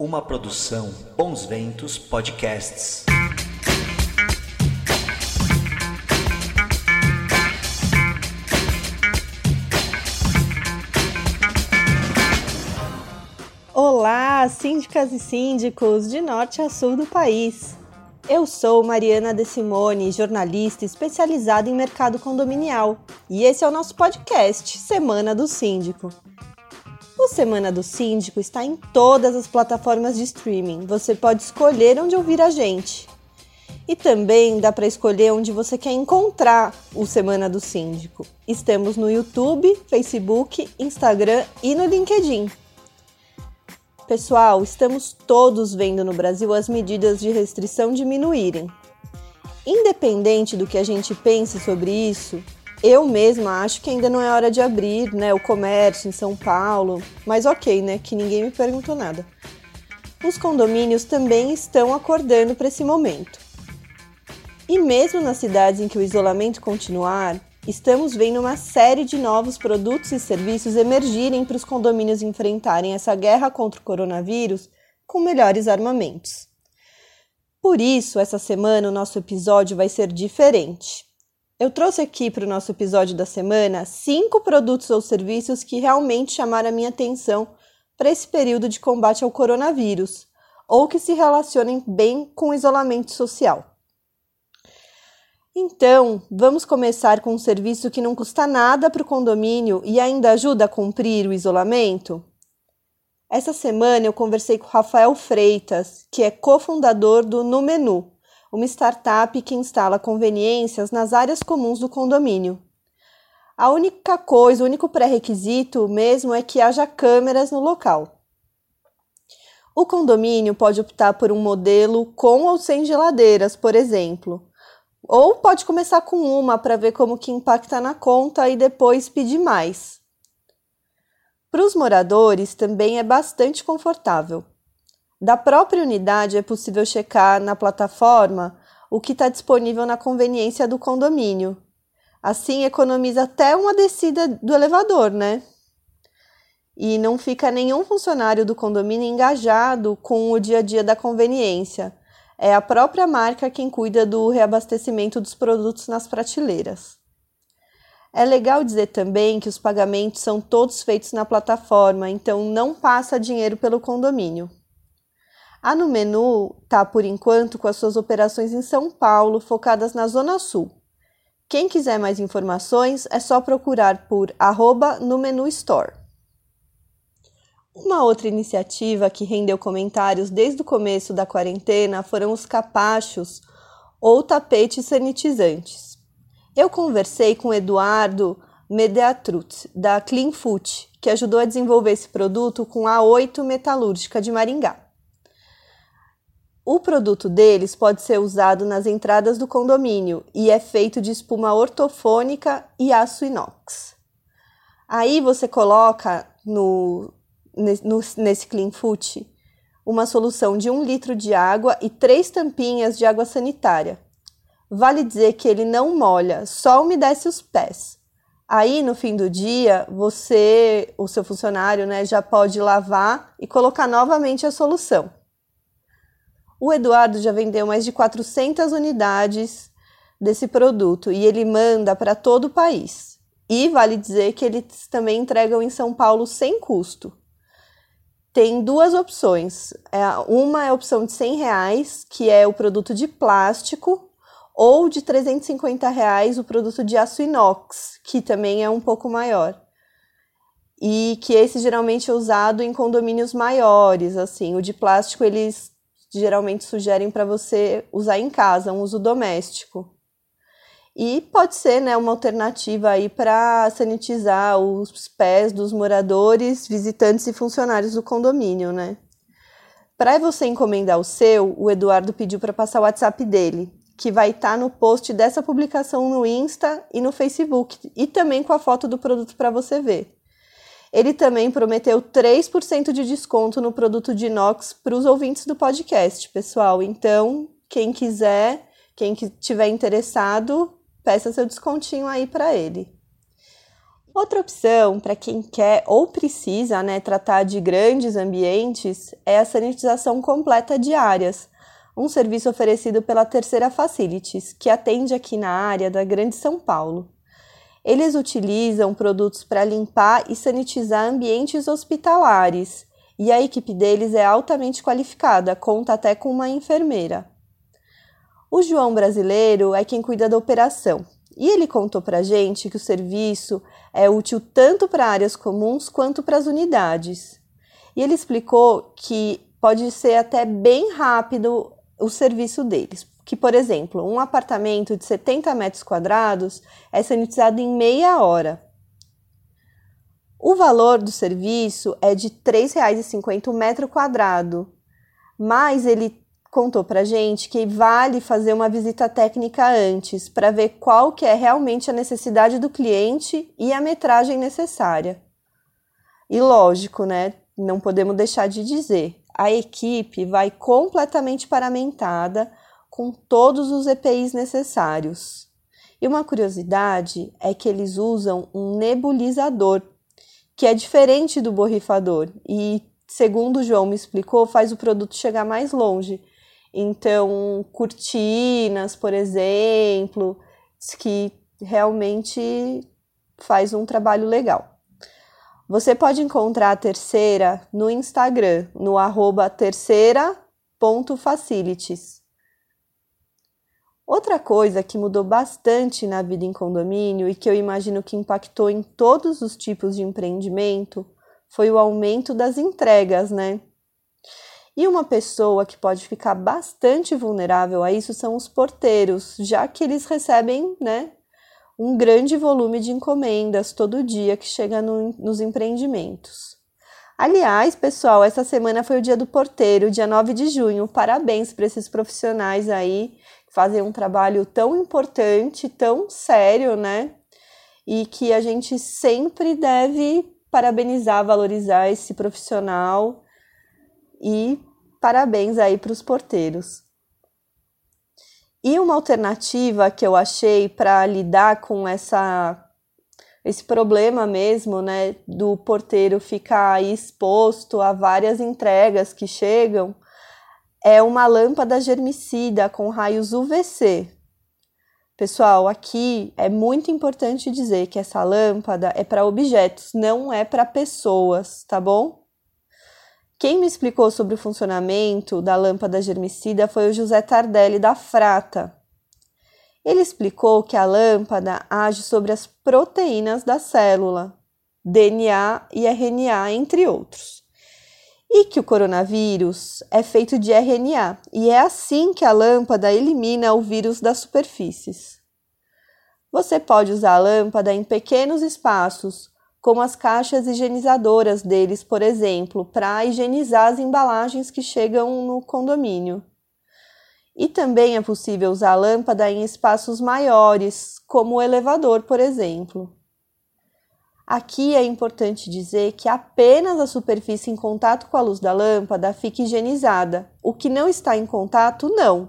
Uma produção Bons Ventos Podcasts. Olá, síndicas e síndicos de norte a sul do país. Eu sou Mariana De Simone, jornalista especializada em mercado condominial, e esse é o nosso podcast Semana do Síndico. O Semana do Síndico está em todas as plataformas de streaming. Você pode escolher onde ouvir a gente. E também dá para escolher onde você quer encontrar o Semana do Síndico. Estamos no YouTube, Facebook, Instagram e no LinkedIn. Pessoal, estamos todos vendo no Brasil as medidas de restrição diminuírem. Independente do que a gente pense sobre isso, eu mesma acho que ainda não é hora de abrir né, o comércio em São Paulo, mas ok, né? Que ninguém me perguntou nada. Os condomínios também estão acordando para esse momento. E mesmo nas cidades em que o isolamento continuar, estamos vendo uma série de novos produtos e serviços emergirem para os condomínios enfrentarem essa guerra contra o coronavírus com melhores armamentos. Por isso, essa semana o nosso episódio vai ser diferente. Eu trouxe aqui para o nosso episódio da semana cinco produtos ou serviços que realmente chamaram a minha atenção para esse período de combate ao coronavírus, ou que se relacionem bem com o isolamento social. Então, vamos começar com um serviço que não custa nada para o condomínio e ainda ajuda a cumprir o isolamento? Essa semana eu conversei com Rafael Freitas, que é cofundador do No Menu, uma startup que instala conveniências nas áreas comuns do condomínio. A única coisa, o único pré-requisito mesmo é que haja câmeras no local. O condomínio pode optar por um modelo com ou sem geladeiras, por exemplo, ou pode começar com uma para ver como que impacta na conta e depois pedir mais. Para os moradores também é bastante confortável. Da própria unidade é possível checar na plataforma o que está disponível na conveniência do condomínio. Assim, economiza até uma descida do elevador, né? E não fica nenhum funcionário do condomínio engajado com o dia a dia da conveniência. É a própria marca quem cuida do reabastecimento dos produtos nas prateleiras. É legal dizer também que os pagamentos são todos feitos na plataforma, então não passa dinheiro pelo condomínio. A no menu está, por enquanto, com as suas operações em São Paulo, focadas na Zona Sul. Quem quiser mais informações é só procurar por arroba store. Uma outra iniciativa que rendeu comentários desde o começo da quarentena foram os capachos ou tapetes sanitizantes. Eu conversei com Eduardo Mediatrut, da Clean Food, que ajudou a desenvolver esse produto com a 8 Metalúrgica de Maringá. O produto deles pode ser usado nas entradas do condomínio e é feito de espuma ortofônica e aço inox. Aí você coloca no, nesse Clean Foot uma solução de um litro de água e três tampinhas de água sanitária. Vale dizer que ele não molha, só umedece os pés. Aí, no fim do dia, você, o seu funcionário, né, já pode lavar e colocar novamente a solução. O Eduardo já vendeu mais de 400 unidades desse produto e ele manda para todo o país. E vale dizer que eles também entregam em São Paulo sem custo. Tem duas opções. É, uma é a opção de 100 reais, que é o produto de plástico, ou de 350 reais o produto de aço inox, que também é um pouco maior. E que esse geralmente é usado em condomínios maiores, assim. O de plástico eles geralmente sugerem para você usar em casa, um uso doméstico. E pode ser né, uma alternativa aí para sanitizar os pés dos moradores, visitantes e funcionários do condomínio, né? Para você encomendar o seu, o Eduardo pediu para passar o WhatsApp dele, que vai estar tá no post dessa publicação no Insta e no Facebook, e também com a foto do produto para você ver. Ele também prometeu 3% de desconto no produto de inox para os ouvintes do podcast, pessoal. Então, quem quiser, quem tiver interessado, peça seu descontinho aí para ele. Outra opção para quem quer ou precisa né, tratar de grandes ambientes é a sanitização completa de áreas, um serviço oferecido pela Terceira Facilities, que atende aqui na área da Grande São Paulo. Eles utilizam produtos para limpar e sanitizar ambientes hospitalares, e a equipe deles é altamente qualificada, conta até com uma enfermeira. O João brasileiro é quem cuida da operação, e ele contou para a gente que o serviço é útil tanto para áreas comuns quanto para as unidades. E ele explicou que pode ser até bem rápido o serviço deles. Que, por exemplo, um apartamento de 70 metros quadrados é sanitizado em meia hora. O valor do serviço é de R$ 3,50 o metro quadrado, mas ele contou para gente que vale fazer uma visita técnica antes para ver qual que é realmente a necessidade do cliente e a metragem necessária. E lógico, né? Não podemos deixar de dizer, a equipe vai completamente paramentada com todos os EPIs necessários. E uma curiosidade é que eles usam um nebulizador, que é diferente do borrifador e, segundo o João me explicou, faz o produto chegar mais longe então, cortinas, por exemplo, que realmente faz um trabalho legal. Você pode encontrar a terceira no Instagram, no arroba terceira.facilities. Outra coisa que mudou bastante na vida em condomínio e que eu imagino que impactou em todos os tipos de empreendimento foi o aumento das entregas, né? E uma pessoa que pode ficar bastante vulnerável a isso são os porteiros, já que eles recebem, né, um grande volume de encomendas todo dia que chega no, nos empreendimentos. Aliás, pessoal, essa semana foi o dia do porteiro, dia 9 de junho. Parabéns para esses profissionais aí fazem um trabalho tão importante, tão sério, né? E que a gente sempre deve parabenizar, valorizar esse profissional e Parabéns aí para os porteiros. E uma alternativa que eu achei para lidar com essa esse problema mesmo, né, do porteiro ficar exposto a várias entregas que chegam, é uma lâmpada germicida com raios UVC. Pessoal, aqui é muito importante dizer que essa lâmpada é para objetos, não é para pessoas, tá bom? Quem me explicou sobre o funcionamento da lâmpada germicida foi o José Tardelli da Frata. Ele explicou que a lâmpada age sobre as proteínas da célula, DNA e RNA, entre outros. E que o coronavírus é feito de RNA, e é assim que a lâmpada elimina o vírus das superfícies. Você pode usar a lâmpada em pequenos espaços, como as caixas higienizadoras deles, por exemplo, para higienizar as embalagens que chegam no condomínio. E também é possível usar a lâmpada em espaços maiores, como o elevador, por exemplo. Aqui é importante dizer que apenas a superfície em contato com a luz da lâmpada fica higienizada, o que não está em contato, não.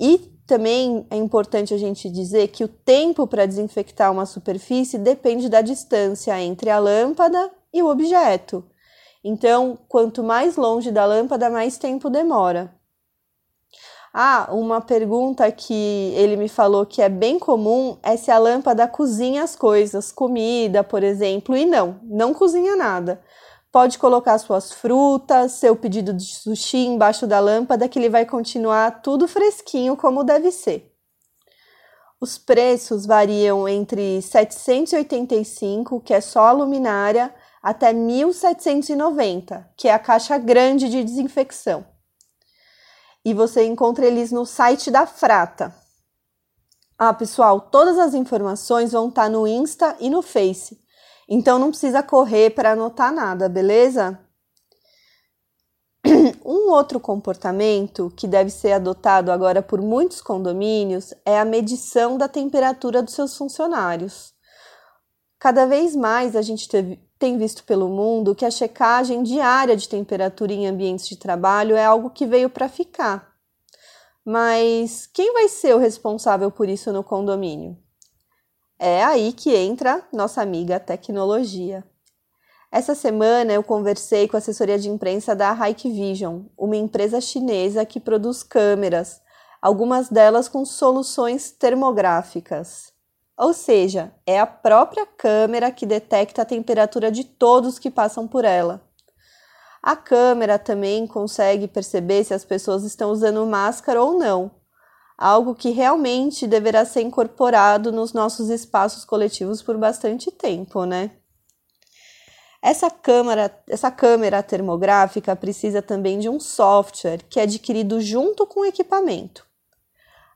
E também é importante a gente dizer que o tempo para desinfectar uma superfície depende da distância entre a lâmpada e o objeto. Então, quanto mais longe da lâmpada, mais tempo demora. Ah, uma pergunta que ele me falou que é bem comum é se a lâmpada cozinha as coisas, comida, por exemplo, e não, não cozinha nada. Pode colocar suas frutas, seu pedido de sushi embaixo da lâmpada que ele vai continuar tudo fresquinho como deve ser. Os preços variam entre 785, que é só a luminária, até 1790, que é a caixa grande de desinfecção. E você encontra eles no site da Frata. Ah, pessoal, todas as informações vão estar no Insta e no Face. Então não precisa correr para anotar nada, beleza? Um outro comportamento que deve ser adotado agora por muitos condomínios é a medição da temperatura dos seus funcionários. Cada vez mais a gente tem visto pelo mundo que a checagem diária de temperatura em ambientes de trabalho é algo que veio para ficar. Mas quem vai ser o responsável por isso no condomínio? É aí que entra nossa amiga tecnologia. Essa semana eu conversei com a assessoria de imprensa da Hikvision, uma empresa chinesa que produz câmeras, algumas delas com soluções termográficas. Ou seja, é a própria câmera que detecta a temperatura de todos que passam por ela. A câmera também consegue perceber se as pessoas estão usando máscara ou não, algo que realmente deverá ser incorporado nos nossos espaços coletivos por bastante tempo, né? Essa câmera, essa câmera termográfica precisa também de um software que é adquirido junto com o equipamento.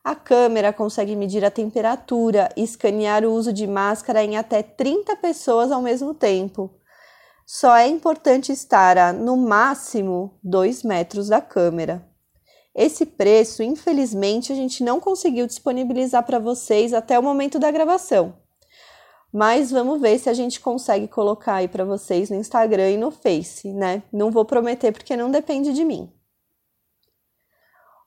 A câmera consegue medir a temperatura e escanear o uso de máscara em até 30 pessoas ao mesmo tempo. Só é importante estar a, no máximo, 2 metros da câmera. Esse preço, infelizmente, a gente não conseguiu disponibilizar para vocês até o momento da gravação mas vamos ver se a gente consegue colocar aí para vocês no Instagram e no Face, né? Não vou prometer porque não depende de mim.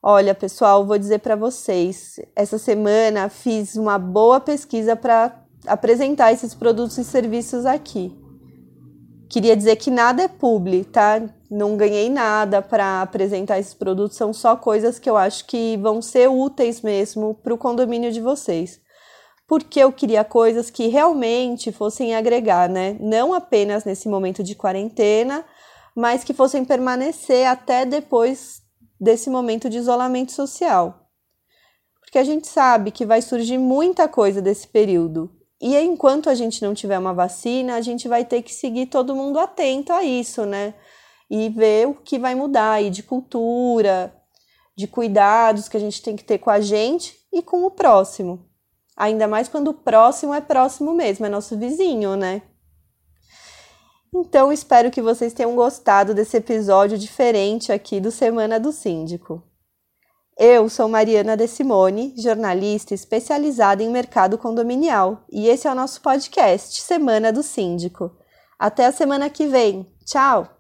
Olha, pessoal, vou dizer para vocês, essa semana fiz uma boa pesquisa para apresentar esses produtos e serviços aqui. Queria dizer que nada é publi, tá? Não ganhei nada para apresentar esses produtos, são só coisas que eu acho que vão ser úteis mesmo para o condomínio de vocês porque eu queria coisas que realmente fossem agregar, né? Não apenas nesse momento de quarentena, mas que fossem permanecer até depois desse momento de isolamento social. Porque a gente sabe que vai surgir muita coisa desse período. E enquanto a gente não tiver uma vacina, a gente vai ter que seguir todo mundo atento a isso, né? E ver o que vai mudar aí de cultura, de cuidados que a gente tem que ter com a gente e com o próximo. Ainda mais quando o próximo é próximo mesmo, é nosso vizinho, né? Então, espero que vocês tenham gostado desse episódio diferente aqui do Semana do Síndico. Eu sou Mariana De Simone, jornalista especializada em mercado condominial, e esse é o nosso podcast Semana do Síndico. Até a semana que vem. Tchau!